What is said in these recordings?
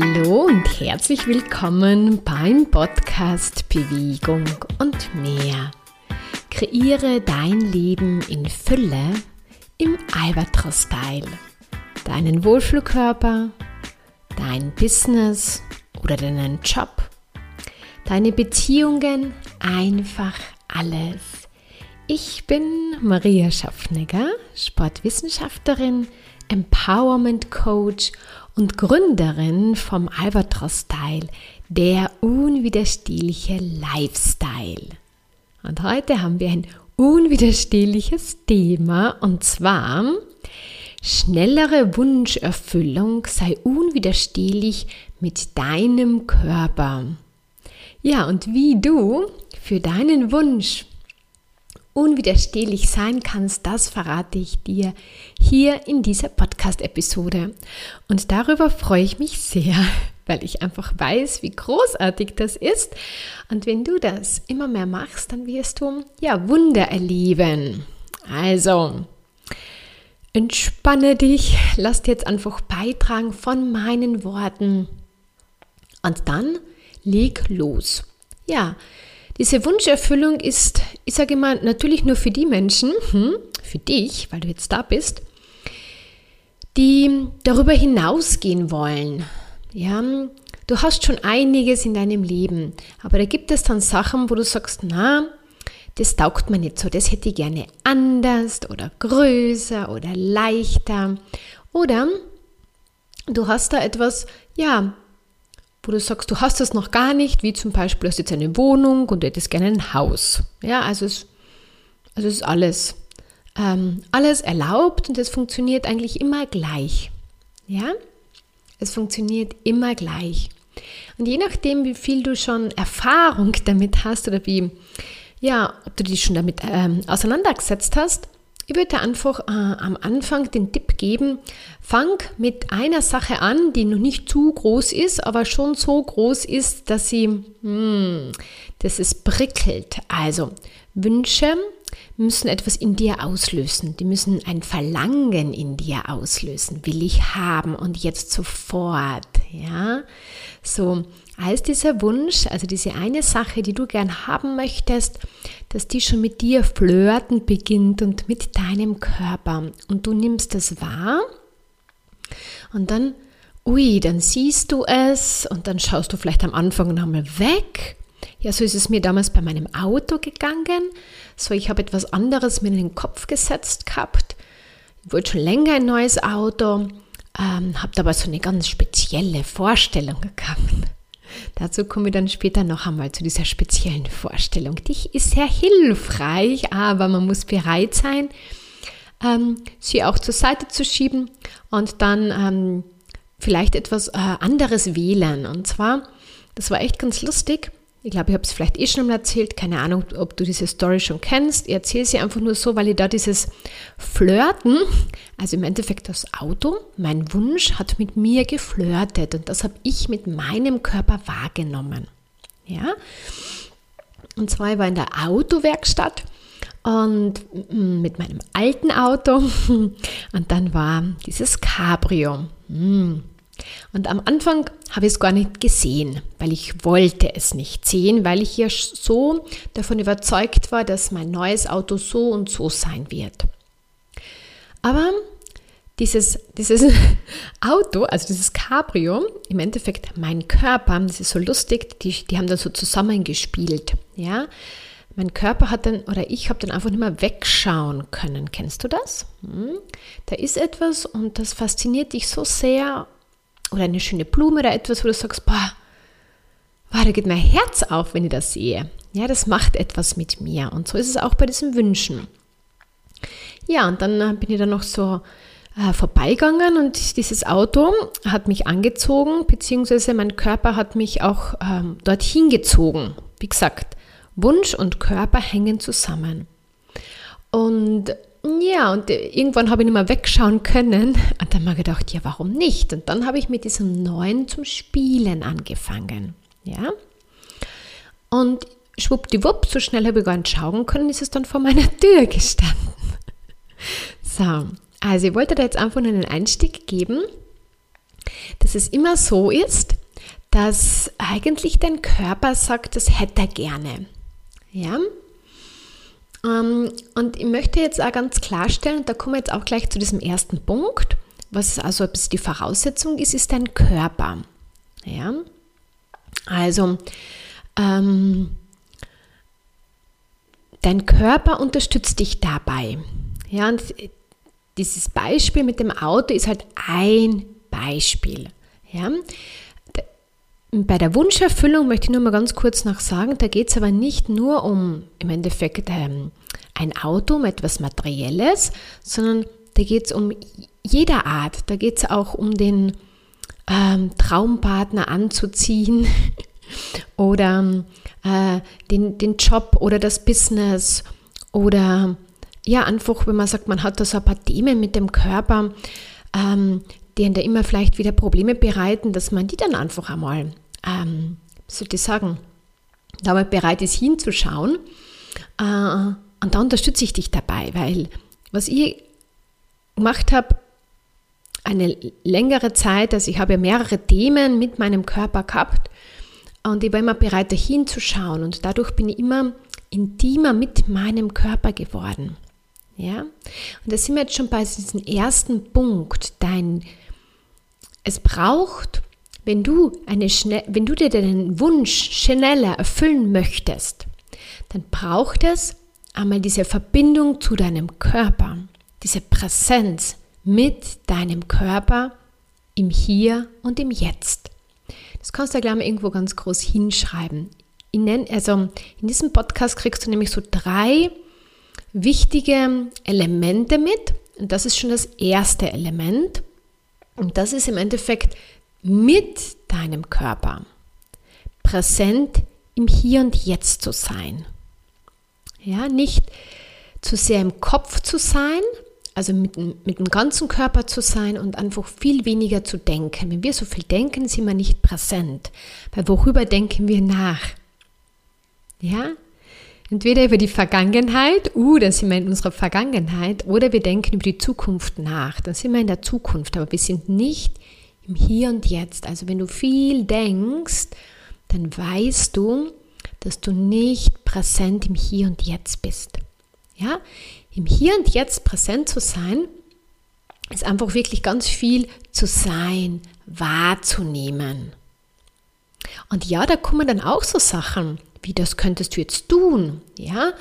Hallo und herzlich willkommen beim Podcast Bewegung und mehr. Kreiere dein Leben in Fülle im Albatros-Style. Deinen Wohlfühlkörper, dein Business oder deinen Job, deine Beziehungen, einfach alles. Ich bin Maria Schaffnegger, Sportwissenschaftlerin, Empowerment Coach und Gründerin vom Albatros Style, der unwiderstehliche Lifestyle. Und heute haben wir ein unwiderstehliches Thema und zwar schnellere Wunscherfüllung sei unwiderstehlich mit deinem Körper. Ja, und wie du für deinen Wunsch unwiderstehlich sein kannst, das verrate ich dir hier in dieser Podcast-Episode. Und darüber freue ich mich sehr, weil ich einfach weiß, wie großartig das ist. Und wenn du das immer mehr machst, dann wirst du ja Wunder erleben. Also, entspanne dich, lass dir jetzt einfach beitragen von meinen Worten. Und dann leg los. Ja, diese Wunscherfüllung ist, ich sage immer, natürlich nur für die Menschen, hm, für dich, weil du jetzt da bist, die darüber hinausgehen wollen. Ja, du hast schon einiges in deinem Leben, aber da gibt es dann Sachen, wo du sagst, na, das taugt mir nicht so, das hätte ich gerne anders oder größer oder leichter. Oder du hast da etwas, ja, wo du sagst, du hast das noch gar nicht, wie zum Beispiel, du hast jetzt eine Wohnung und du hättest gerne ein Haus. Ja, also es, also es ist alles, ähm, alles erlaubt und es funktioniert eigentlich immer gleich. Ja, es funktioniert immer gleich. Und je nachdem, wie viel du schon Erfahrung damit hast oder wie, ja, ob du dich schon damit ähm, auseinandergesetzt hast, ich würde einfach äh, am Anfang den Tipp geben, fang mit einer Sache an, die noch nicht zu groß ist, aber schon so groß ist, dass sie, hm, dass es prickelt. Also Wünsche müssen etwas in dir auslösen. Die müssen ein Verlangen in dir auslösen. Will ich haben und jetzt sofort, ja? So, als dieser Wunsch, also diese eine Sache, die du gern haben möchtest, dass die schon mit dir flirten beginnt und mit deinem Körper. Und du nimmst das wahr und dann, ui, dann siehst du es und dann schaust du vielleicht am Anfang nochmal weg. Ja, so ist es mir damals bei meinem Auto gegangen. So, ich habe etwas anderes mir in den Kopf gesetzt gehabt. Ich wollte schon länger ein neues Auto, ähm, habe aber so eine ganz spezielle Vorstellung gehabt. Dazu komme ich dann später noch einmal zu dieser speziellen Vorstellung. Die ist sehr hilfreich, aber man muss bereit sein, ähm, sie auch zur Seite zu schieben und dann ähm, vielleicht etwas äh, anderes wählen. Und zwar, das war echt ganz lustig. Ich glaube, ich habe es vielleicht eh schon mal erzählt. Keine Ahnung, ob du diese Story schon kennst. Ich erzähle sie einfach nur so, weil ich da dieses Flirten, also im Endeffekt das Auto, mein Wunsch hat mit mir geflirtet und das habe ich mit meinem Körper wahrgenommen. Ja? Und zwar ich war in der Autowerkstatt und mm, mit meinem alten Auto und dann war dieses Cabrio. Mm. Und am Anfang habe ich es gar nicht gesehen, weil ich wollte es nicht sehen, weil ich ja so davon überzeugt war, dass mein neues Auto so und so sein wird. Aber dieses, dieses Auto, also dieses Cabrio, im Endeffekt mein Körper, das ist so lustig, die, die haben dann so zusammengespielt. Ja? Mein Körper hat dann, oder ich habe dann einfach nicht mehr wegschauen können. Kennst du das? Hm? Da ist etwas und das fasziniert dich so sehr oder eine schöne Blume oder etwas, wo du sagst, boah, boah, da geht mein Herz auf, wenn ich das sehe. Ja, das macht etwas mit mir. Und so ist es auch bei diesen Wünschen. Ja, und dann äh, bin ich dann noch so äh, vorbeigegangen und dieses Auto hat mich angezogen, beziehungsweise mein Körper hat mich auch ähm, dorthin gezogen. Wie gesagt, Wunsch und Körper hängen zusammen. Und ja, und irgendwann habe ich nicht mehr wegschauen können. Und dann habe ich gedacht, ja, warum nicht? Und dann habe ich mit diesem Neuen zum Spielen angefangen. Ja. Und schwuppdiwupp, so schnell habe ich gar nicht schauen können, ist es dann vor meiner Tür gestanden. So, also ich wollte da jetzt einfach einen Einstieg geben. dass es immer so ist, dass eigentlich dein Körper sagt, das hätte er gerne. Ja? Ähm, und ich möchte jetzt auch ganz klarstellen, da kommen wir jetzt auch gleich zu diesem ersten Punkt, was also die Voraussetzung ist, ist dein Körper. Ja? Also, ähm, dein Körper unterstützt dich dabei. Ja, und dieses Beispiel mit dem Auto ist halt ein Beispiel. Ja? Bei der Wunscherfüllung möchte ich nur mal ganz kurz noch sagen, da geht es aber nicht nur um im Endeffekt ähm, ein Auto, um etwas Materielles, sondern da geht es um jeder Art. Da geht es auch um den ähm, Traumpartner anzuziehen oder äh, den, den Job oder das Business oder ja, einfach, wenn man sagt, man hat da so ein paar Themen mit dem Körper, ähm, die da immer vielleicht wieder Probleme bereiten, dass man die dann einfach einmal, ähm, sagen, da mal bereit ist hinzuschauen. Äh, und da unterstütze ich dich dabei, weil was ich gemacht habe, eine längere Zeit, also ich habe ja mehrere Themen mit meinem Körper gehabt und ich war immer bereit, da hinzuschauen und dadurch bin ich immer intimer mit meinem Körper geworden. Ja? Und da sind wir jetzt schon bei diesem ersten Punkt. Dein, es braucht, wenn du, eine wenn du dir deinen Wunsch schneller erfüllen möchtest, dann braucht es einmal diese Verbindung zu deinem Körper, diese Präsenz mit deinem Körper im Hier und im Jetzt. Das kannst du gleich mal irgendwo ganz groß hinschreiben. Nenn, also in diesem Podcast kriegst du nämlich so drei wichtige Elemente mit. Und das ist schon das erste Element. Und das ist im Endeffekt mit deinem Körper präsent im Hier und Jetzt zu sein. Ja, nicht zu sehr im Kopf zu sein, also mit, mit dem ganzen Körper zu sein und einfach viel weniger zu denken. Wenn wir so viel denken, sind wir nicht präsent. Weil worüber denken wir nach? Ja, Entweder über die Vergangenheit, uh, dann sind wir in unserer Vergangenheit, oder wir denken über die Zukunft nach, dann sind wir in der Zukunft, aber wir sind nicht im Hier und Jetzt. Also wenn du viel denkst, dann weißt du, dass du nicht präsent im Hier und Jetzt bist. Ja, im Hier und Jetzt präsent zu sein, ist einfach wirklich ganz viel zu sein, wahrzunehmen. Und ja, da kommen dann auch so Sachen wie das könntest du jetzt tun, ja,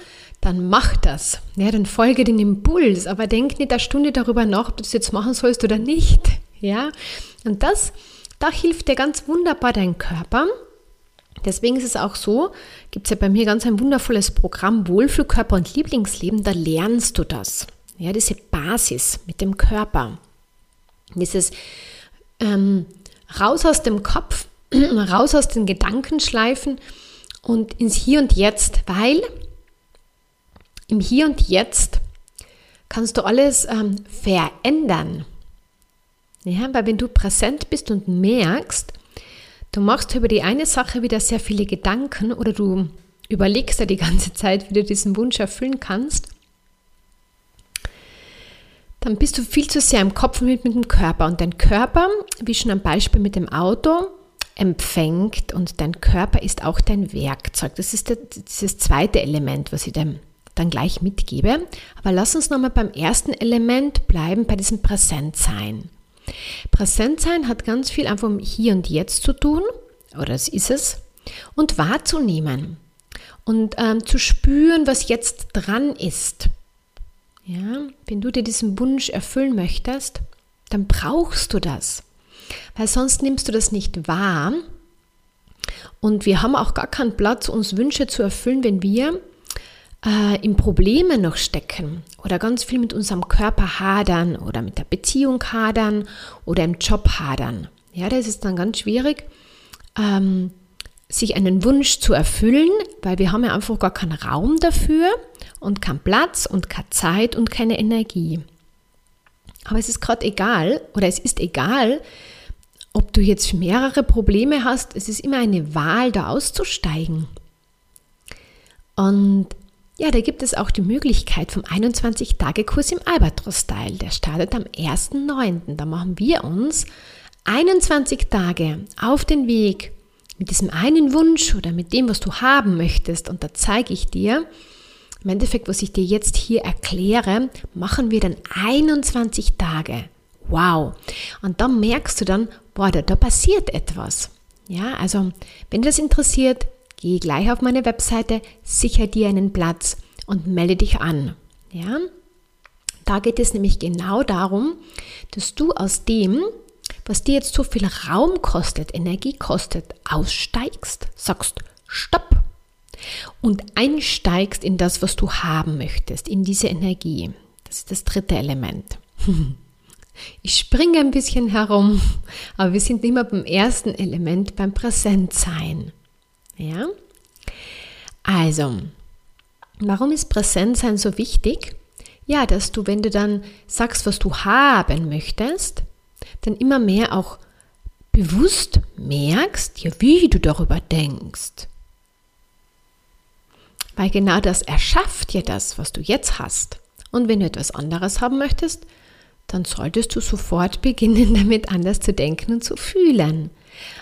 dann mach das. Ja, dann folge den Impuls, aber denk nicht eine Stunde darüber nach, ob du das jetzt machen sollst oder nicht. Ja, und das, da hilft dir ganz wunderbar dein Körper. Deswegen ist es auch so, gibt es ja bei mir ganz ein wundervolles Programm Wohlfühlkörper und Lieblingsleben, da lernst du das. Ja, diese Basis mit dem Körper. Dieses ähm, raus aus dem Kopf, raus aus den Gedankenschleifen und ins Hier und Jetzt, weil im Hier und Jetzt kannst du alles ähm, verändern. Ja, weil wenn du präsent bist und merkst, du machst über die eine Sache wieder sehr viele Gedanken oder du überlegst ja die ganze Zeit, wie du diesen Wunsch erfüllen kannst, dann bist du viel zu sehr im Kopf mit, mit dem Körper. Und dein Körper, wie schon am Beispiel mit dem Auto, empfängt und dein Körper ist auch dein Werkzeug. Das ist das zweite Element, was ich dem dann gleich mitgebe. Aber lass uns nochmal beim ersten Element bleiben, bei diesem Präsentsein. Präsentsein hat ganz viel einfach um Hier und Jetzt zu tun, oder es ist es, und wahrzunehmen und ähm, zu spüren, was jetzt dran ist. Ja, wenn du dir diesen Wunsch erfüllen möchtest, dann brauchst du das weil sonst nimmst du das nicht wahr. Und wir haben auch gar keinen Platz, uns Wünsche zu erfüllen, wenn wir äh, in Probleme noch stecken oder ganz viel mit unserem Körper hadern oder mit der Beziehung hadern oder im Job hadern. Ja, das ist dann ganz schwierig, ähm, sich einen Wunsch zu erfüllen, weil wir haben ja einfach gar keinen Raum dafür und keinen Platz und keine Zeit und keine Energie. Aber es ist gerade egal oder es ist egal, ob du jetzt mehrere Probleme hast, es ist immer eine Wahl, da auszusteigen. Und ja, da gibt es auch die Möglichkeit vom 21-Tage-Kurs im Albatros-Style. Der startet am 1.9. Da machen wir uns 21 Tage auf den Weg mit diesem einen Wunsch oder mit dem, was du haben möchtest, und da zeige ich dir, im Endeffekt, was ich dir jetzt hier erkläre, machen wir dann 21 Tage. Wow. Und dann merkst du dann, boah, da, da passiert etwas. Ja, also, wenn dich das interessiert, geh gleich auf meine Webseite, sicher dir einen Platz und melde dich an. Ja, da geht es nämlich genau darum, dass du aus dem, was dir jetzt so viel Raum kostet, Energie kostet, aussteigst, sagst Stopp und einsteigst in das, was du haben möchtest, in diese Energie. Das ist das dritte Element. Ich springe ein bisschen herum, aber wir sind immer beim ersten Element, beim Präsentsein. Ja? Also, warum ist Präsentsein so wichtig? Ja, dass du, wenn du dann sagst, was du haben möchtest, dann immer mehr auch bewusst merkst, ja, wie du darüber denkst. Weil genau das erschafft dir das, was du jetzt hast. Und wenn du etwas anderes haben möchtest, dann solltest du sofort beginnen, damit anders zu denken und zu fühlen.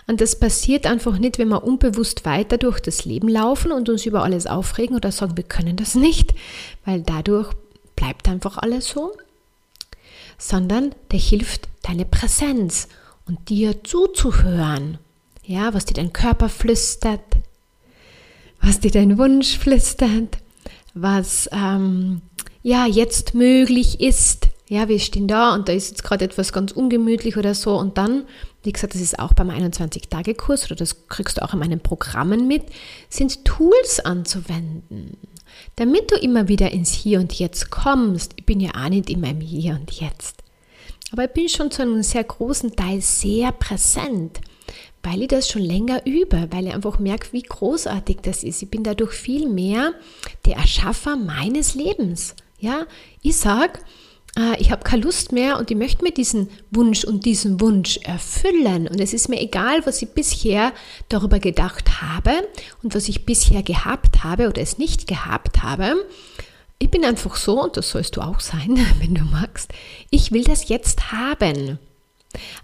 Und das passiert einfach nicht, wenn wir unbewusst weiter durch das Leben laufen und uns über alles aufregen oder sagen, wir können das nicht, weil dadurch bleibt einfach alles so, sondern der hilft deine Präsenz und dir zuzuhören. Ja, was dir dein Körper flüstert, was dir dein Wunsch flüstert, was ähm, ja jetzt möglich ist. Ja, wir stehen da und da ist jetzt gerade etwas ganz ungemütlich oder so und dann, wie gesagt, das ist auch beim 21-Tage-Kurs oder das kriegst du auch in meinen Programmen mit, sind Tools anzuwenden, damit du immer wieder ins Hier und Jetzt kommst. Ich bin ja auch nicht immer im Hier und Jetzt. Aber ich bin schon zu einem sehr großen Teil sehr präsent, weil ich das schon länger übe, weil ich einfach merke, wie großartig das ist. Ich bin dadurch viel mehr der Erschaffer meines Lebens. Ja, ich sage, äh, ich habe keine Lust mehr und ich möchte mir diesen Wunsch und diesen Wunsch erfüllen. Und es ist mir egal, was ich bisher darüber gedacht habe und was ich bisher gehabt habe oder es nicht gehabt habe. Ich bin einfach so, und das sollst du auch sein, wenn du magst, ich will das jetzt haben.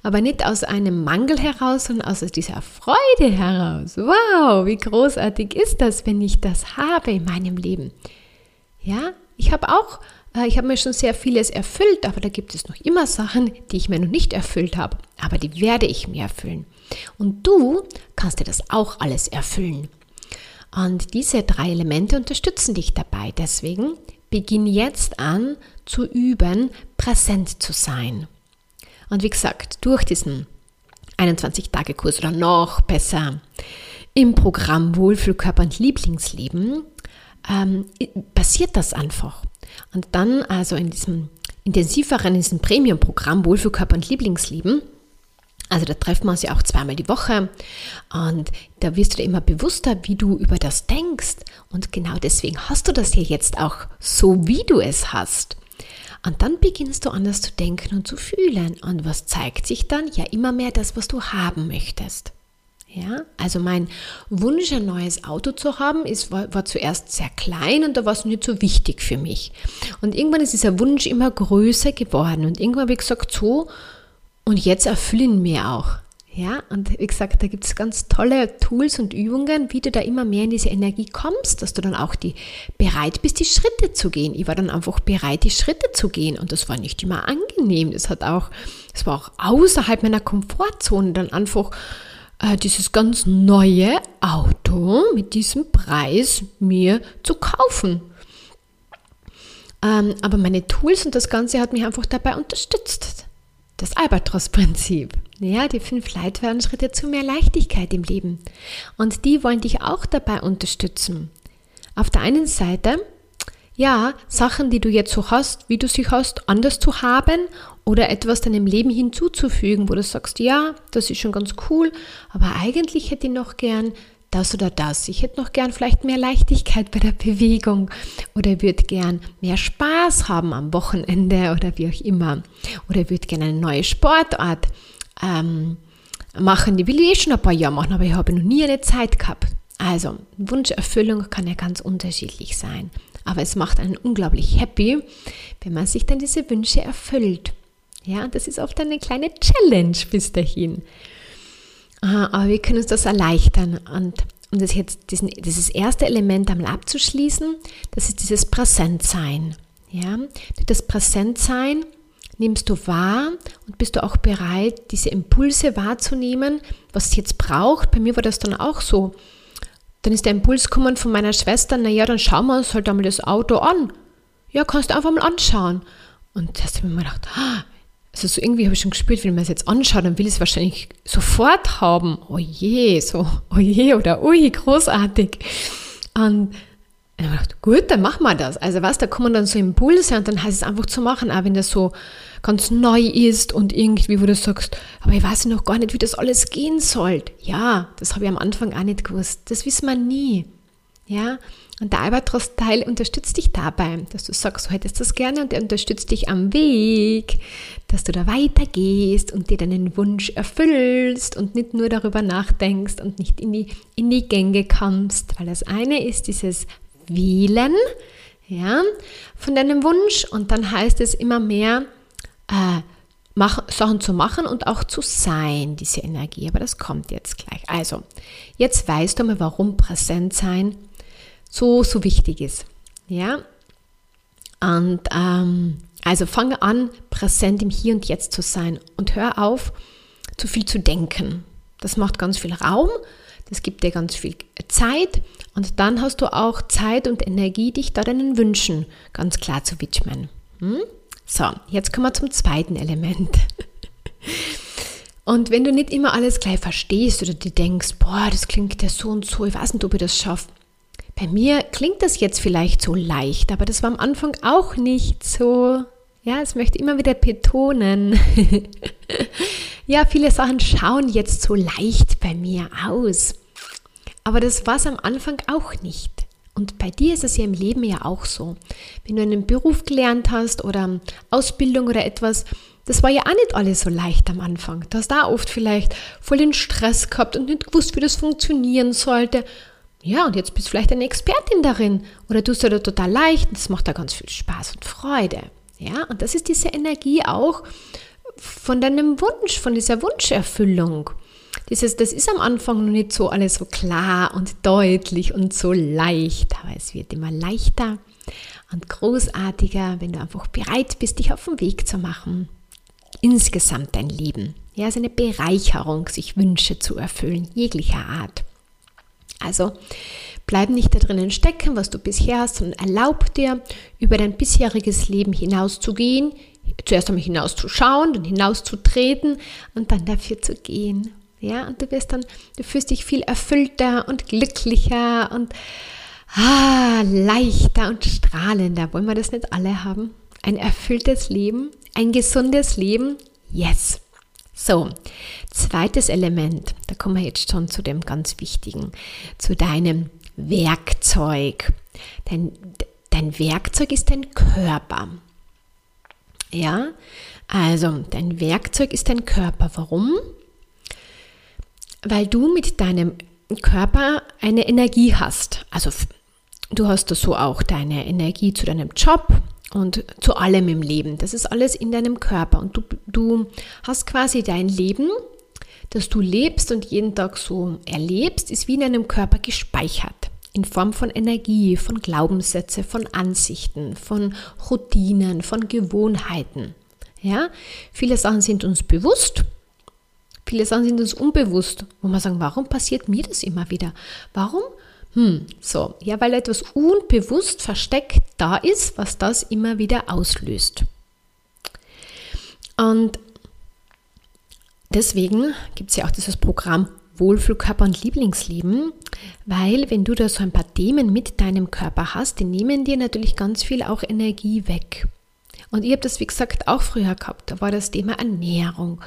Aber nicht aus einem Mangel heraus, sondern aus dieser Freude heraus. Wow, wie großartig ist das, wenn ich das habe in meinem Leben. Ja, ich habe auch ich habe mir schon sehr vieles erfüllt, aber da gibt es noch immer Sachen, die ich mir noch nicht erfüllt habe, aber die werde ich mir erfüllen. Und du kannst dir das auch alles erfüllen. Und diese drei Elemente unterstützen dich dabei. Deswegen beginn jetzt an zu üben, präsent zu sein. Und wie gesagt, durch diesen 21-Tage-Kurs oder noch besser im Programm Wohlfühlkörper und Lieblingsleben ähm, passiert das einfach. Und dann, also in diesem intensiveren, in diesem Premium-Programm Wohlfühlkörper und Lieblingsleben, also da treffen wir uns ja auch zweimal die Woche und da wirst du dir immer bewusster, wie du über das denkst. Und genau deswegen hast du das hier jetzt auch so, wie du es hast. Und dann beginnst du anders zu denken und zu fühlen. Und was zeigt sich dann? Ja, immer mehr das, was du haben möchtest. Ja, also mein Wunsch, ein neues Auto zu haben, ist, war, war zuerst sehr klein und da war es nicht so wichtig für mich. Und irgendwann ist dieser Wunsch immer größer geworden und irgendwann habe ich gesagt, so, und jetzt erfüllen mir auch. Ja, und wie gesagt, da gibt es ganz tolle Tools und Übungen, wie du da immer mehr in diese Energie kommst, dass du dann auch die bereit bist, die Schritte zu gehen. Ich war dann einfach bereit, die Schritte zu gehen und das war nicht immer angenehm. Das hat auch, das war auch außerhalb meiner Komfortzone dann einfach äh, dieses ganz neue Auto mit diesem Preis mir zu kaufen. Ähm, aber meine Tools und das Ganze hat mich einfach dabei unterstützt. Das Albatros-Prinzip. Ja, die fünf Leitfadenschritte zu mehr Leichtigkeit im Leben. Und die wollen dich auch dabei unterstützen. Auf der einen Seite ja, Sachen, die du jetzt so hast, wie du sie hast, anders zu haben oder etwas deinem Leben hinzuzufügen, wo du sagst, ja, das ist schon ganz cool, aber eigentlich hätte ich noch gern das oder das. Ich hätte noch gern vielleicht mehr Leichtigkeit bei der Bewegung oder würde gern mehr Spaß haben am Wochenende oder wie auch immer. Oder würde gern eine neue Sportart ähm, machen. Die will ich eh schon ein paar Jahre machen, aber ich habe noch nie eine Zeit gehabt. Also, Wunscherfüllung kann ja ganz unterschiedlich sein. Aber es macht einen unglaublich happy, wenn man sich dann diese Wünsche erfüllt. Ja, das ist oft eine kleine Challenge bis dahin. Aber wir können uns das erleichtern. Und um das jetzt, diesen, dieses erste Element einmal abzuschließen, das ist dieses Präsentsein. Ja, das Präsentsein nimmst du wahr und bist du auch bereit, diese Impulse wahrzunehmen, was es jetzt braucht. Bei mir war das dann auch so. Dann ist der Impuls gekommen von meiner Schwester, naja, dann schauen wir uns halt einmal das Auto an. Ja, kannst du einfach mal anschauen. Und da habe ich mir gedacht, ah, also so irgendwie habe ich schon gespürt, wenn man es jetzt anschaut, dann will ich es wahrscheinlich sofort haben. Oh je, so, oh je oder ui, großartig. Und habe ich gedacht, gut, dann machen wir das. Also was, da kommen dann so Impulse und dann heißt es einfach zu machen, auch wenn das so ganz neu ist und irgendwie, wo du sagst, aber ich weiß noch gar nicht, wie das alles gehen soll. Ja, das habe ich am Anfang auch nicht gewusst. Das wissen wir nie. Ja, und der Albatros-Teil unterstützt dich dabei, dass du sagst, du hättest das gerne und er unterstützt dich am Weg, dass du da weitergehst und dir deinen Wunsch erfüllst und nicht nur darüber nachdenkst und nicht in die, in die Gänge kommst. Weil das eine ist dieses Wählen ja, von deinem Wunsch und dann heißt es immer mehr, äh, mach, Sachen zu machen und auch zu sein, diese Energie. Aber das kommt jetzt gleich. Also, jetzt weißt du mal, warum präsent sein so, so wichtig ist. Ja? Und ähm, also fange an, präsent im Hier und Jetzt zu sein und hör auf, zu viel zu denken. Das macht ganz viel Raum, das gibt dir ganz viel Zeit und dann hast du auch Zeit und Energie, dich da deinen Wünschen ganz klar zu widmen. Hm? So, jetzt kommen wir zum zweiten Element. Und wenn du nicht immer alles gleich verstehst oder dir denkst, boah, das klingt ja so und so, ich weiß nicht, ob ich das schaffe, bei mir klingt das jetzt vielleicht so leicht, aber das war am Anfang auch nicht so. Ja, es möchte immer wieder betonen. ja, viele Sachen schauen jetzt so leicht bei mir aus. Aber das war es am Anfang auch nicht. Und bei dir ist es ja im Leben ja auch so. Wenn du einen Beruf gelernt hast oder Ausbildung oder etwas, das war ja auch nicht alles so leicht am Anfang. Du hast da oft vielleicht voll den Stress gehabt und nicht gewusst, wie das funktionieren sollte. Ja, und jetzt bist du vielleicht eine Expertin darin oder tust du da total leicht und das macht da ganz viel Spaß und Freude. Ja, und das ist diese Energie auch von deinem Wunsch, von dieser Wunscherfüllung. Dieses, das ist am Anfang noch nicht so alles so klar und deutlich und so leicht, aber es wird immer leichter und großartiger, wenn du einfach bereit bist, dich auf den Weg zu machen. Insgesamt dein Leben. Ja, es ist eine Bereicherung, sich Wünsche zu erfüllen, jeglicher Art. Also bleib nicht da drinnen stecken, was du bisher hast, sondern erlaub dir, über dein bisheriges Leben hinauszugehen, zuerst einmal hinauszuschauen, dann hinauszutreten und dann dafür zu gehen. Ja, und du wirst dann, du fühlst dich viel erfüllter und glücklicher und ah, leichter und strahlender. Wollen wir das nicht alle haben? Ein erfülltes Leben, ein gesundes Leben? Yes. So, zweites Element, da kommen wir jetzt schon zu dem ganz wichtigen, zu deinem Werkzeug. Dein, dein Werkzeug ist dein Körper. Ja, also dein Werkzeug ist dein Körper. Warum? Weil du mit deinem Körper eine Energie hast. Also du hast so auch deine Energie zu deinem Job, und zu allem im Leben. Das ist alles in deinem Körper und du, du hast quasi dein Leben, das du lebst und jeden Tag so erlebst, ist wie in deinem Körper gespeichert. In Form von Energie, von Glaubenssätze, von Ansichten, von Routinen, von Gewohnheiten. Ja? Viele Sachen sind uns bewusst, viele Sachen sind uns unbewusst, wo man sagen, warum passiert mir das immer wieder? Warum hm, so, ja, weil etwas unbewusst versteckt da ist, was das immer wieder auslöst. Und deswegen gibt es ja auch dieses Programm Wohlfühlkörper und Lieblingsleben, weil wenn du da so ein paar Themen mit deinem Körper hast, die nehmen dir natürlich ganz viel auch Energie weg. Und ich habe das, wie gesagt, auch früher gehabt. Da war das Thema Ernährung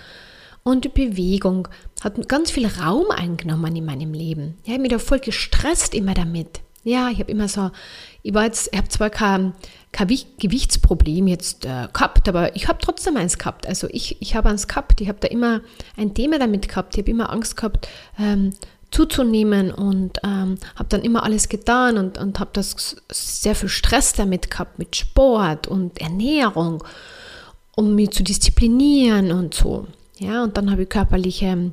und Bewegung hat ganz viel Raum eingenommen in meinem Leben. Ich habe mich da voll gestresst immer damit. Ja, ich habe immer so, ich ich habe zwar kein, kein Gewichtsproblem jetzt äh, gehabt, aber ich habe trotzdem eins gehabt. Also ich, ich habe eins gehabt, ich habe da immer ein Thema damit gehabt, ich habe immer Angst gehabt, ähm, zuzunehmen und ähm, habe dann immer alles getan und, und habe das sehr viel Stress damit gehabt mit Sport und Ernährung. um mich zu disziplinieren und so. Ja, und dann habe ich körperliche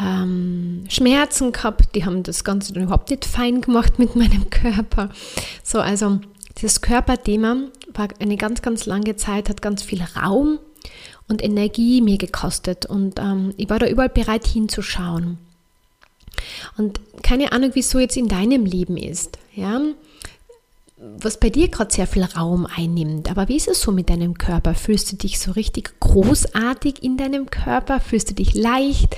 ähm, Schmerzen gehabt, die haben das Ganze dann überhaupt nicht fein gemacht mit meinem Körper. So, also dieses Körperthema war eine ganz, ganz lange Zeit, hat ganz viel Raum und Energie mir gekostet und ähm, ich war da überall bereit hinzuschauen. Und keine Ahnung, wieso jetzt in deinem Leben ist, ja, was bei dir gerade sehr viel Raum einnimmt. Aber wie ist es so mit deinem Körper? Fühlst du dich so richtig großartig in deinem Körper? Fühlst du dich leicht?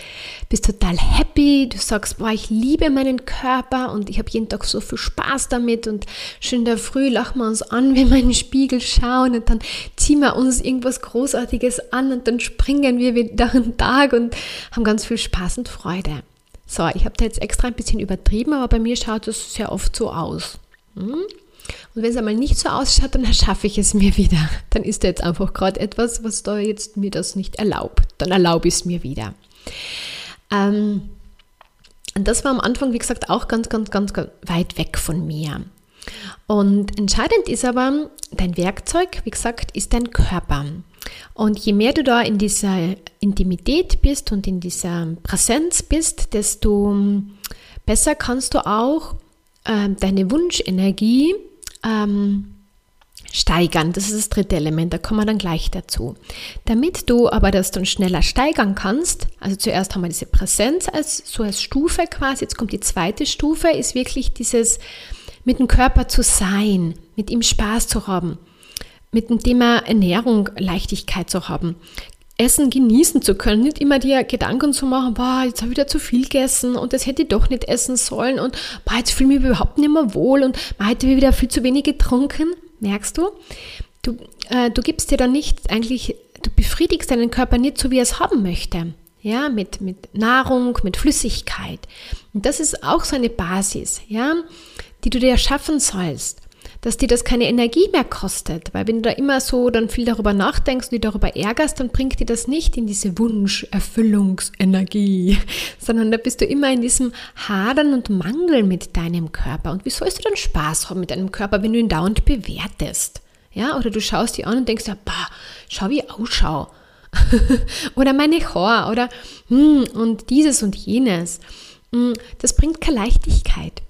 Bist total happy? Du sagst, boah, ich liebe meinen Körper und ich habe jeden Tag so viel Spaß damit und schön der Früh lachen wir uns an, wenn wir in den Spiegel schauen und dann ziehen wir uns irgendwas Großartiges an und dann springen wir wieder einen Tag und haben ganz viel Spaß und Freude. So, ich habe da jetzt extra ein bisschen übertrieben, aber bei mir schaut es sehr oft so aus. Hm? Und wenn es einmal nicht so ausschaut, dann erschaffe ich es mir wieder. Dann ist da jetzt einfach gerade etwas, was da jetzt mir das nicht erlaubt. Dann erlaube ich es mir wieder. Ähm, und das war am Anfang, wie gesagt, auch ganz, ganz, ganz, ganz weit weg von mir. Und entscheidend ist aber, dein Werkzeug, wie gesagt, ist dein Körper. Und je mehr du da in dieser Intimität bist und in dieser Präsenz bist, desto besser kannst du auch äh, deine Wunschenergie ähm, steigern. Das ist das dritte Element, da kommen wir dann gleich dazu. Damit du aber das dann schneller steigern kannst, also zuerst haben wir diese Präsenz als so als Stufe quasi, jetzt kommt die zweite Stufe, ist wirklich dieses mit dem Körper zu sein, mit ihm Spaß zu haben, mit dem Thema Ernährung Leichtigkeit zu haben. Essen genießen zu können, nicht immer dir Gedanken zu machen, boah, jetzt habe ich wieder zu viel gegessen und das hätte ich doch nicht essen sollen und boah, jetzt fühle ich mich überhaupt nicht mehr wohl und man hätte wieder viel zu wenig getrunken, merkst du? Du, äh, du gibst dir dann nicht eigentlich, du befriedigst deinen Körper nicht so, wie er es haben möchte. Ja, mit, mit Nahrung, mit Flüssigkeit. Und das ist auch so eine Basis, ja, die du dir schaffen sollst dass dir das keine Energie mehr kostet. Weil wenn du da immer so dann viel darüber nachdenkst und dich darüber ärgerst, dann bringt dir das nicht in diese Wunscherfüllungsenergie, sondern da bist du immer in diesem Hadern und Mangel mit deinem Körper. Und wie sollst du dann Spaß haben mit deinem Körper, wenn du ihn dauernd bewertest? Ja, oder du schaust dir an und denkst, ja, bah, schau wie ich ausschau. oder meine Haare oder hm, und dieses und jenes. Hm, das bringt keine Leichtigkeit.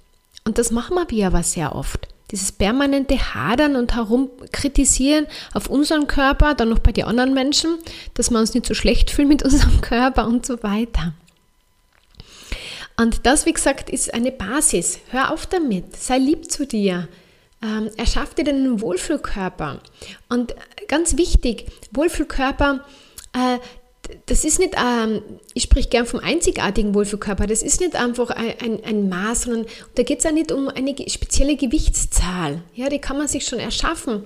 Und das machen wir aber sehr oft. Dieses permanente Hadern und herumkritisieren auf unseren Körper, dann noch bei den anderen Menschen, dass wir uns nicht so schlecht fühlen mit unserem Körper und so weiter. Und das, wie gesagt, ist eine Basis. Hör auf damit. Sei lieb zu dir. Ähm, erschaff dir deinen Wohlfühlkörper. Und ganz wichtig, Wohlfühlkörper, äh, das ist nicht, ähm, ich spreche gern vom einzigartigen Wohlfühlkörper, das ist nicht einfach ein, ein, ein Maß, sondern da geht es auch nicht um eine spezielle Gewichtszahl. Ja, die kann man sich schon erschaffen,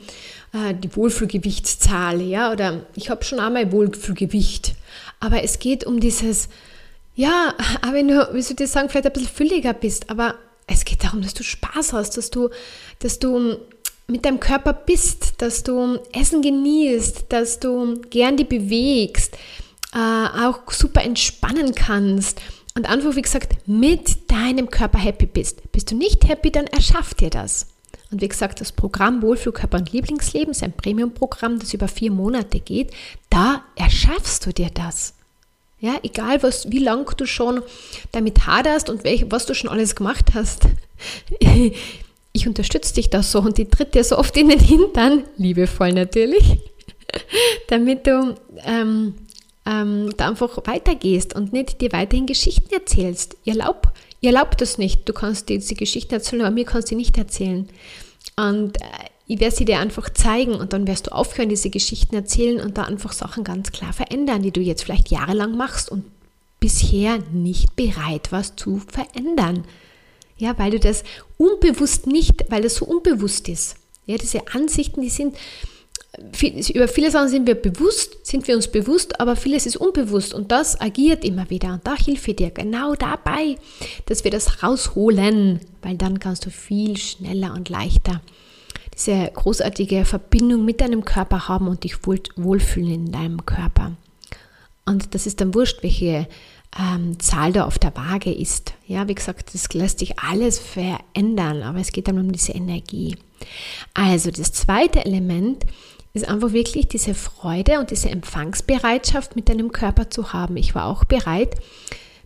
äh, die Wohlfühlgewichtszahl, ja, oder ich habe schon einmal Wohlfühlgewicht. Aber es geht um dieses, ja, aber wenn du, wie soll ich sagen, vielleicht ein bisschen fülliger bist, aber es geht darum, dass du Spaß hast, dass du, dass du mit deinem Körper bist, dass du Essen genießt, dass du gern die bewegst, äh, auch super entspannen kannst und einfach, wie gesagt, mit deinem Körper happy bist. Bist du nicht happy, dann erschaff dir das. Und wie gesagt, das Programm Wohlfühlkörper und Lieblingsleben ist ein Premium-Programm, das über vier Monate geht. Da erschaffst du dir das. Ja, egal was, wie lang du schon damit haderst und welch, was du schon alles gemacht hast. Ich unterstütze dich da so und die tritt dir so oft in den Hintern, liebevoll natürlich, damit du ähm, ähm, da einfach weitergehst und nicht dir weiterhin Geschichten erzählst. Ihr erlaubt, ihr erlaubt das nicht. Du kannst dir diese Geschichten erzählen, aber mir kannst du nicht erzählen. Und äh, ich werde sie dir einfach zeigen und dann wirst du aufhören, diese Geschichten erzählen und da einfach Sachen ganz klar verändern, die du jetzt vielleicht jahrelang machst und bisher nicht bereit warst zu verändern. Ja, weil du das unbewusst nicht, weil das so unbewusst ist. Ja, diese Ansichten, die sind, über viele Sachen sind wir bewusst, sind wir uns bewusst, aber vieles ist unbewusst und das agiert immer wieder. Und da hilfe dir genau dabei, dass wir das rausholen, weil dann kannst du viel schneller und leichter diese großartige Verbindung mit deinem Körper haben und dich wohl, wohlfühlen in deinem Körper. Und das ist dann wurscht, welche ähm, Zahl da auf der Waage ist. Ja, wie gesagt, das lässt sich alles verändern, aber es geht dann um diese Energie. Also das zweite Element ist einfach wirklich diese Freude und diese Empfangsbereitschaft mit deinem Körper zu haben. Ich war auch bereit,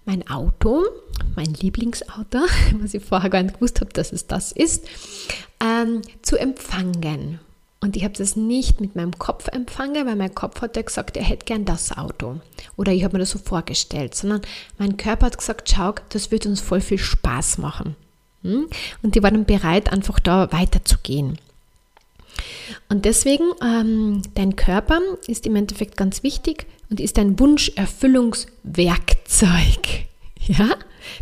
mein Auto, mein Lieblingsauto, was ich vorher gar nicht gewusst habe, dass es das ist, ähm, zu empfangen. Und ich habe das nicht mit meinem Kopf empfangen, weil mein Kopf hat ja gesagt, er hätte gern das Auto. Oder ich habe mir das so vorgestellt, sondern mein Körper hat gesagt, schau, das wird uns voll viel Spaß machen. Hm? Und die waren bereit, einfach da weiterzugehen. Und deswegen, ähm, dein Körper ist im Endeffekt ganz wichtig und ist ein Wunscherfüllungswerkzeug. Ja,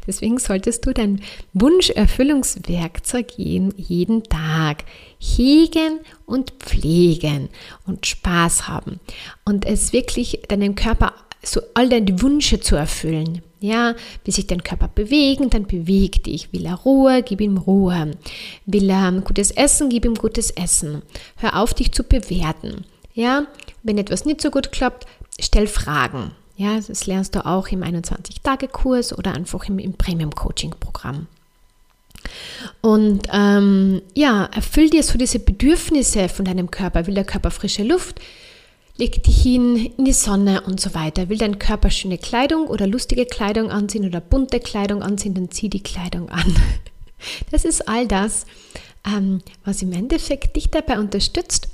deswegen solltest du dein Wunscherfüllungswerkzeug jeden, jeden Tag hegen und pflegen und Spaß haben und es wirklich deinem Körper so all deine Wünsche zu erfüllen. Ja, will sich dein Körper bewegen, dann beweg dich. Will er Ruhe, gib ihm Ruhe. Will er gutes Essen, gib ihm gutes Essen. Hör auf, dich zu bewerten. Ja, wenn etwas nicht so gut klappt, stell Fragen. Ja, das lernst du auch im 21-Tage-Kurs oder einfach im, im Premium-Coaching-Programm. Und ähm, ja, erfüll dir so diese Bedürfnisse von deinem Körper. Will der Körper frische Luft? Leg dich hin in die Sonne und so weiter. Will dein Körper schöne Kleidung oder lustige Kleidung anziehen oder bunte Kleidung anziehen, dann zieh die Kleidung an. Das ist all das, ähm, was im Endeffekt dich dabei unterstützt,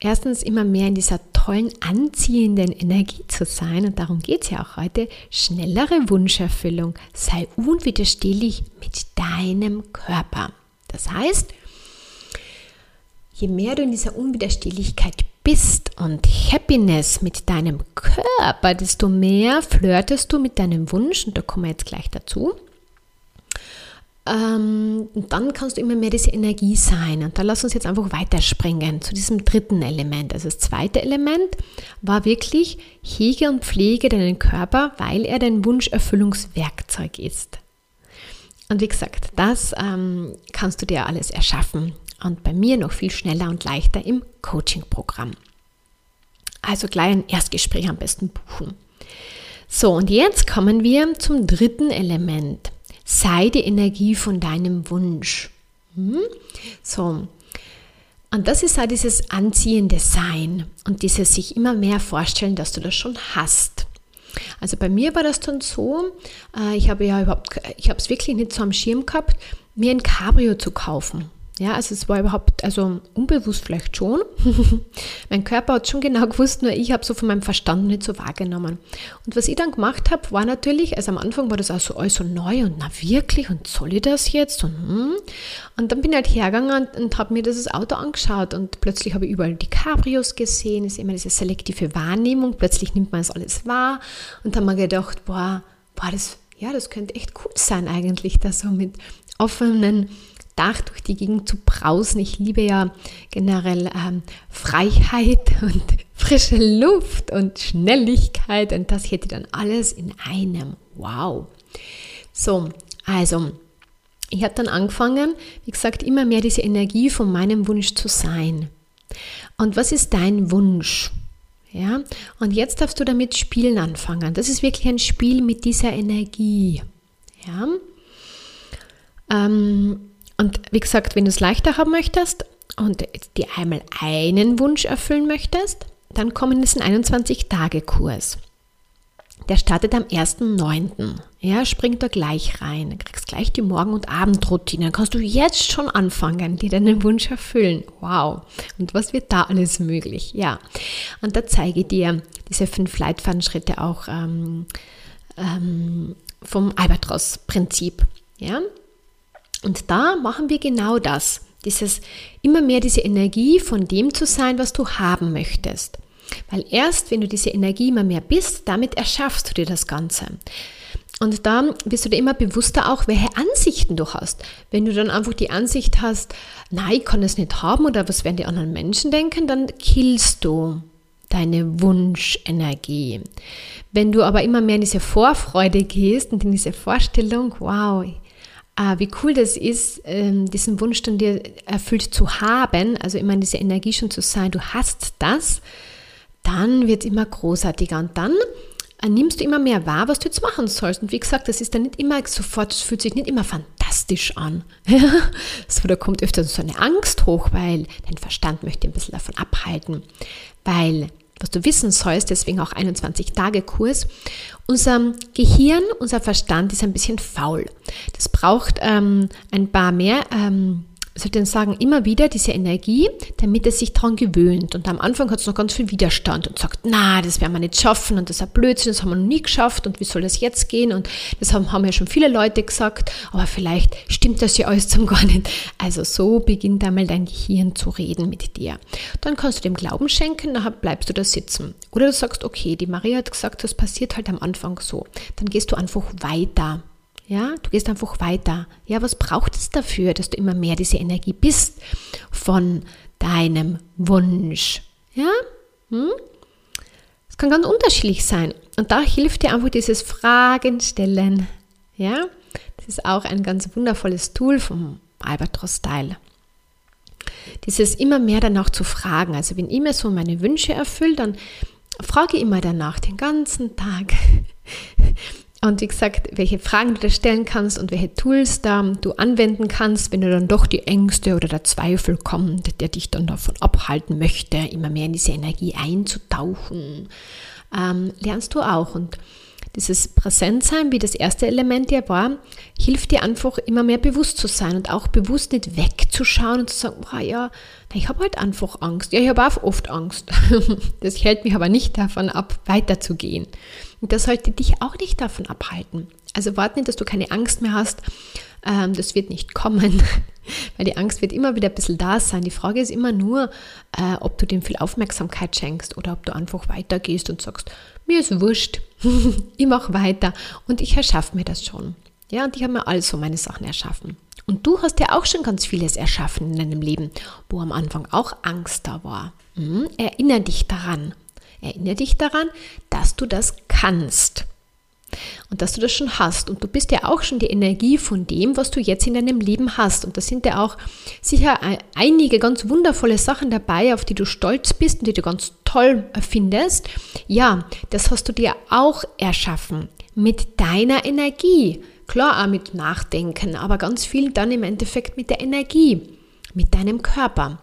erstens immer mehr in dieser tollen, anziehenden Energie zu sein. Und darum geht es ja auch heute. Schnellere Wunscherfüllung. Sei unwiderstehlich mit deinem Körper. Das heißt, je mehr du in dieser Unwiderstehlichkeit bist und Happiness mit deinem Körper, desto mehr flirtest du mit deinem Wunsch, und da kommen wir jetzt gleich dazu. Ähm, dann kannst du immer mehr diese Energie sein. Und da lass uns jetzt einfach weiterspringen zu diesem dritten Element. Also das zweite Element war wirklich hege und pflege deinen Körper, weil er dein Wunscherfüllungswerkzeug ist. Und wie gesagt, das ähm, kannst du dir alles erschaffen und bei mir noch viel schneller und leichter im Coaching-Programm. Also gleich ein Erstgespräch am besten buchen. So, und jetzt kommen wir zum dritten Element. Sei die Energie von deinem Wunsch. Hm? So, und das ist auch dieses anziehende Sein und dieses sich immer mehr vorstellen, dass du das schon hast. Also bei mir war das dann so, äh, ich habe ja überhaupt, ich habe es wirklich nicht so am Schirm gehabt, mir ein Cabrio zu kaufen. Ja, also es war überhaupt, also unbewusst vielleicht schon. mein Körper hat schon genau gewusst, nur ich habe so von meinem Verstand nicht so wahrgenommen. Und was ich dann gemacht habe, war natürlich, also am Anfang war das auch so alles so neu und na wirklich und soll ich das jetzt? Und, hm. und dann bin ich halt hergegangen und, und habe mir das Auto angeschaut und plötzlich habe ich überall die Cabrios gesehen, ist immer diese selektive Wahrnehmung, plötzlich nimmt man es alles wahr und dann habe mir gedacht, boah, boah, das, ja, das könnte echt cool sein eigentlich, da so mit offenen Dach durch die Gegend zu brausen. Ich liebe ja generell ähm, Freiheit und frische Luft und Schnelligkeit und das hätte dann alles in einem. Wow. So, also ich habe dann angefangen, wie gesagt, immer mehr diese Energie von meinem Wunsch zu sein. Und was ist dein Wunsch? Ja, und jetzt darfst du damit spielen anfangen. Das ist wirklich ein Spiel mit dieser Energie. Ja. Ähm, und wie gesagt, wenn du es leichter haben möchtest und dir einmal einen Wunsch erfüllen möchtest, dann komm in diesen 21-Tage-Kurs. Der startet am 1.9. Ja, spring da gleich rein. Du kriegst gleich die Morgen- und Abendroutine. Dann kannst du jetzt schon anfangen, dir deinen Wunsch erfüllen. Wow. Und was wird da alles möglich? Ja. Und da zeige ich dir diese fünf Leitfadenschritte auch ähm, ähm, vom Albatros-Prinzip. Ja. Und da machen wir genau das. Dieses, immer mehr diese Energie von dem zu sein, was du haben möchtest. Weil erst, wenn du diese Energie immer mehr bist, damit erschaffst du dir das Ganze. Und da bist du dir immer bewusster auch, welche Ansichten du hast. Wenn du dann einfach die Ansicht hast, nein, ich kann es nicht haben oder was werden die anderen Menschen denken, dann killst du deine Wunschenergie. Wenn du aber immer mehr in diese Vorfreude gehst und in diese Vorstellung, wow, ah, wie cool das ist, ähm, diesen Wunsch dann dir erfüllt zu haben, also immer in dieser Energie schon zu sein, du hast das, dann wird es immer großartiger und dann äh, nimmst du immer mehr wahr, was du jetzt machen sollst. Und wie gesagt, das ist dann nicht immer sofort, es fühlt sich nicht immer fantastisch an. so, da kommt öfter so eine Angst hoch, weil dein Verstand möchte ein bisschen davon abhalten. Weil, was du wissen sollst, deswegen auch 21-Tage-Kurs, unser Gehirn, unser Verstand ist ein bisschen faul. Das braucht ähm, ein paar mehr ähm, soll ich sagen, immer wieder diese Energie, damit es sich daran gewöhnt. Und am Anfang hat es noch ganz viel Widerstand und sagt, na, das werden wir nicht schaffen und das ist ein Blödsinn, das haben wir noch nie geschafft und wie soll das jetzt gehen? Und das haben, haben ja schon viele Leute gesagt, aber vielleicht stimmt das ja alles zum gar nicht. Also so beginnt einmal dein Gehirn zu reden mit dir. Dann kannst du dem Glauben schenken, dann bleibst du da sitzen. Oder du sagst, okay, die Maria hat gesagt, das passiert halt am Anfang so. Dann gehst du einfach weiter. Ja, du gehst einfach weiter. Ja, was braucht es dafür, dass du immer mehr diese Energie bist von deinem Wunsch? Ja, hm? Es kann ganz unterschiedlich sein. Und da hilft dir einfach dieses Fragen stellen. Ja, das ist auch ein ganz wundervolles Tool vom Albatros-Style. Dieses immer mehr danach zu fragen. Also wenn ich mir so meine Wünsche erfülle, dann frage ich immer danach den ganzen Tag. Und wie gesagt, welche Fragen du da stellen kannst und welche Tools da du anwenden kannst, wenn du dann doch die Ängste oder der Zweifel kommt, der dich dann davon abhalten möchte, immer mehr in diese Energie einzutauchen, ähm, lernst du auch. Und dieses Präsentsein, wie das erste Element ja war, hilft dir einfach immer mehr bewusst zu sein und auch bewusst nicht wegzuschauen und zu sagen, oh ja, ich habe halt einfach Angst. Ja, ich habe auch oft Angst. Das hält mich aber nicht davon ab, weiterzugehen. Und das sollte dich auch nicht davon abhalten. Also warte nicht, dass du keine Angst mehr hast. Ähm, das wird nicht kommen, weil die Angst wird immer wieder ein bisschen da sein. Die Frage ist immer nur, äh, ob du dem viel Aufmerksamkeit schenkst oder ob du einfach weitergehst und sagst, mir ist wurscht, ich mache weiter und ich erschaffe mir das schon. Ja, und ich habe mir also meine Sachen erschaffen. Und du hast ja auch schon ganz vieles erschaffen in deinem Leben, wo am Anfang auch Angst da war. Hm? Erinnere dich daran. Erinnere dich daran, dass du das kannst und dass du das schon hast. Und du bist ja auch schon die Energie von dem, was du jetzt in deinem Leben hast. Und da sind ja auch sicher einige ganz wundervolle Sachen dabei, auf die du stolz bist und die du ganz toll findest. Ja, das hast du dir auch erschaffen mit deiner Energie. Klar auch mit Nachdenken, aber ganz viel dann im Endeffekt mit der Energie, mit deinem Körper.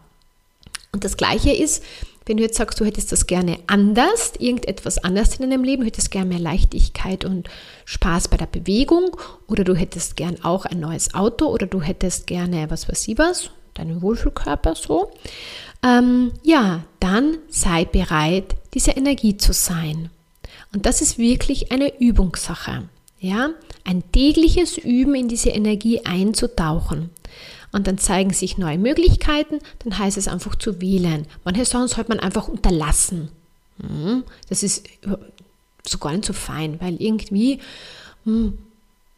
Und das Gleiche ist, wenn du jetzt sagst, du hättest das gerne anders, irgendetwas anders in deinem Leben, hättest gerne mehr Leichtigkeit und Spaß bei der Bewegung oder du hättest gern auch ein neues Auto oder du hättest gerne was weiß ich was, deinen Wohlfühlkörper so, ähm, ja, dann sei bereit, diese Energie zu sein. Und das ist wirklich eine Übungssache. Ja, ein tägliches Üben in diese Energie einzutauchen und dann zeigen sich neue Möglichkeiten, dann heißt es einfach zu wählen. Manche Sachen sollte man einfach unterlassen. Hm, das ist so gar nicht so fein, weil irgendwie hm,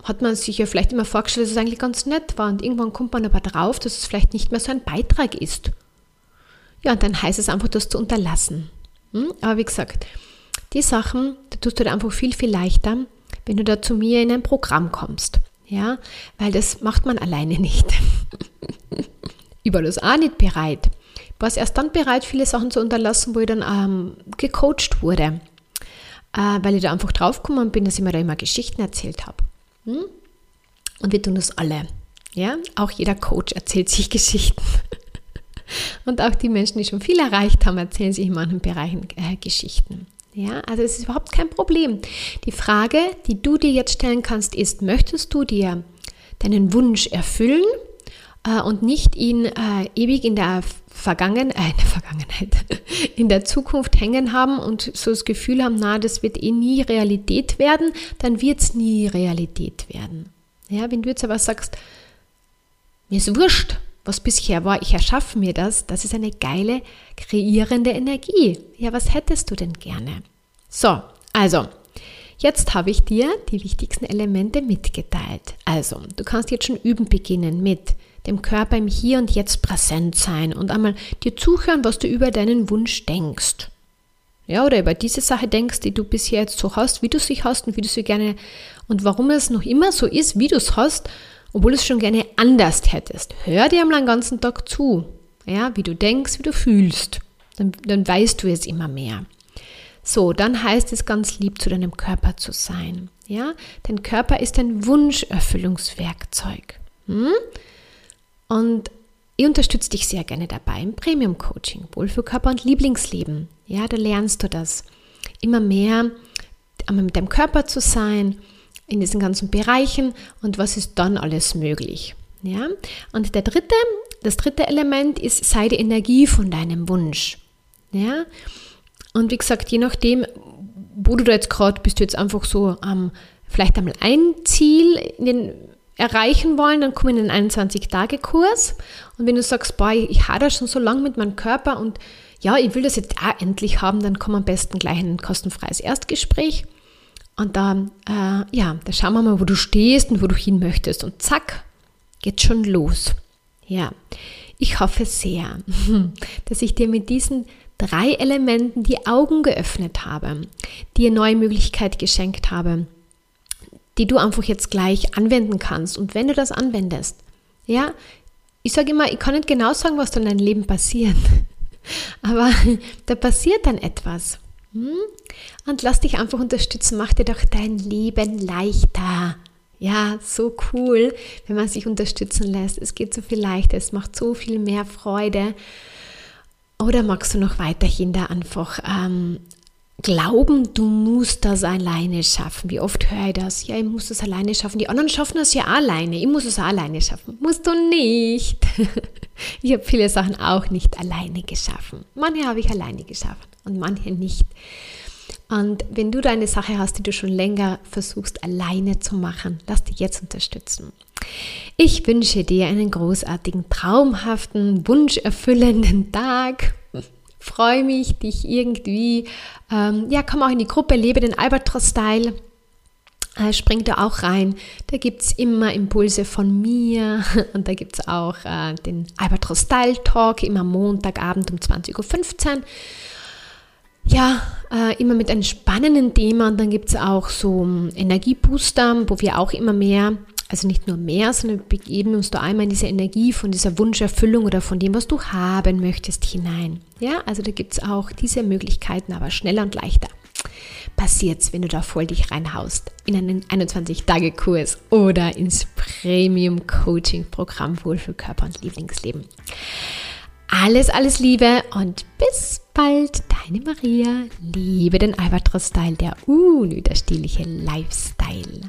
hat man sich ja vielleicht immer vorgestellt, dass es eigentlich ganz nett war und irgendwann kommt man aber drauf, dass es vielleicht nicht mehr so ein Beitrag ist. Ja, und dann heißt es einfach, das zu unterlassen. Hm, aber wie gesagt, die Sachen, da tust du dir einfach viel, viel leichter, wenn du da zu mir in ein Programm kommst. Ja, weil das macht man alleine nicht. Das auch nicht bereit. War erst dann bereit, viele Sachen zu unterlassen, wo ich dann ähm, gecoacht wurde. Äh, weil ich da einfach draufgekommen bin, dass ich mir da immer Geschichten erzählt habe. Hm? Und wir tun das alle. Ja, auch jeder Coach erzählt sich Geschichten. Und auch die Menschen, die schon viel erreicht haben, erzählen sich in manchen Bereichen äh, Geschichten. Ja, also es ist überhaupt kein Problem. Die Frage, die du dir jetzt stellen kannst, ist, möchtest du dir deinen Wunsch erfüllen äh, und nicht ihn äh, ewig in der, Vergangen äh, in der Vergangenheit, in der Zukunft hängen haben und so das Gefühl haben, na, das wird eh nie Realität werden, dann wird es nie Realität werden. Ja, wenn du jetzt aber sagst, mir ist wurscht, was bisher war, ich erschaffe mir das, das ist eine geile, kreierende Energie. Ja, was hättest du denn gerne? So, also, jetzt habe ich dir die wichtigsten Elemente mitgeteilt. Also, du kannst jetzt schon üben beginnen mit dem Körper im Hier und Jetzt präsent sein und einmal dir zuhören, was du über deinen Wunsch denkst. Ja, oder über diese Sache denkst, die du bisher jetzt so hast, wie du sie hast und wie du sie gerne und warum es noch immer so ist, wie du es hast obwohl du es schon gerne anders hättest. Hör dir einmal den ganzen Tag zu, ja, wie du denkst, wie du fühlst. Dann, dann weißt du es immer mehr. So, dann heißt es ganz lieb zu deinem Körper zu sein. Ja, dein Körper ist ein Wunscherfüllungswerkzeug. Hm? Und ich unterstütze dich sehr gerne dabei im Premium Coaching, Wohlfühlkörper und Lieblingsleben. Ja, da lernst du das. Immer mehr einmal mit deinem Körper zu sein, in diesen ganzen Bereichen und was ist dann alles möglich. Ja? Und der dritte, das dritte Element ist, sei die Energie von deinem Wunsch. Ja? Und wie gesagt, je nachdem, wo du da jetzt gerade bist, du jetzt einfach so ähm, vielleicht einmal ein Ziel in den erreichen wollen, dann komm in den 21-Tage-Kurs. Und wenn du sagst, boah, ich habe da schon so lange mit meinem Körper und ja, ich will das jetzt auch endlich haben, dann komm am besten gleich in ein kostenfreies Erstgespräch. Und dann, äh, ja, da schauen wir mal, wo du stehst und wo du hin möchtest. Und zack, geht's schon los. Ja, ich hoffe sehr, dass ich dir mit diesen drei Elementen die Augen geöffnet habe, dir neue Möglichkeit geschenkt habe, die du einfach jetzt gleich anwenden kannst. Und wenn du das anwendest, ja, ich sage immer, ich kann nicht genau sagen, was dann in deinem Leben passiert, aber da passiert dann etwas. Hm? Und lass dich einfach unterstützen, mach dir doch dein Leben leichter. Ja, so cool, wenn man sich unterstützen lässt. Es geht so viel leichter, es macht so viel mehr Freude. Oder magst du noch weiterhin da einfach ähm, glauben, du musst das alleine schaffen? Wie oft höre ich das? Ja, ich muss das alleine schaffen. Die anderen schaffen das ja alleine. Ich muss es alleine schaffen. Musst du nicht. ich habe viele Sachen auch nicht alleine geschaffen. Manche habe ich alleine geschaffen und manche nicht. Und wenn du da eine Sache hast, die du schon länger versuchst alleine zu machen, lass dich jetzt unterstützen. Ich wünsche dir einen großartigen, traumhaften, wunscherfüllenden Tag. Freue mich, dich irgendwie, ähm, ja, komm auch in die Gruppe, lebe den Albatros-Style. Äh, spring da auch rein. Da gibt es immer Impulse von mir und da gibt es auch äh, den Albatros Style Talk immer Montagabend um 20.15 Uhr ja, äh, immer mit einem spannenden Thema. Und dann gibt es auch so ähm, Energiebooster, wo wir auch immer mehr, also nicht nur mehr, sondern wir begeben uns da einmal in diese Energie von dieser Wunscherfüllung oder von dem, was du haben möchtest, hinein. Ja, also da gibt es auch diese Möglichkeiten, aber schneller und leichter. Passiert's, wenn du da voll dich reinhaust in einen 21-Tage-Kurs oder ins Premium-Coaching-Programm Wohl für Körper und Lieblingsleben. Alles, alles Liebe und bis bald, deine Maria. Liebe den Albatros-Style, der unwiderstehliche Lifestyle.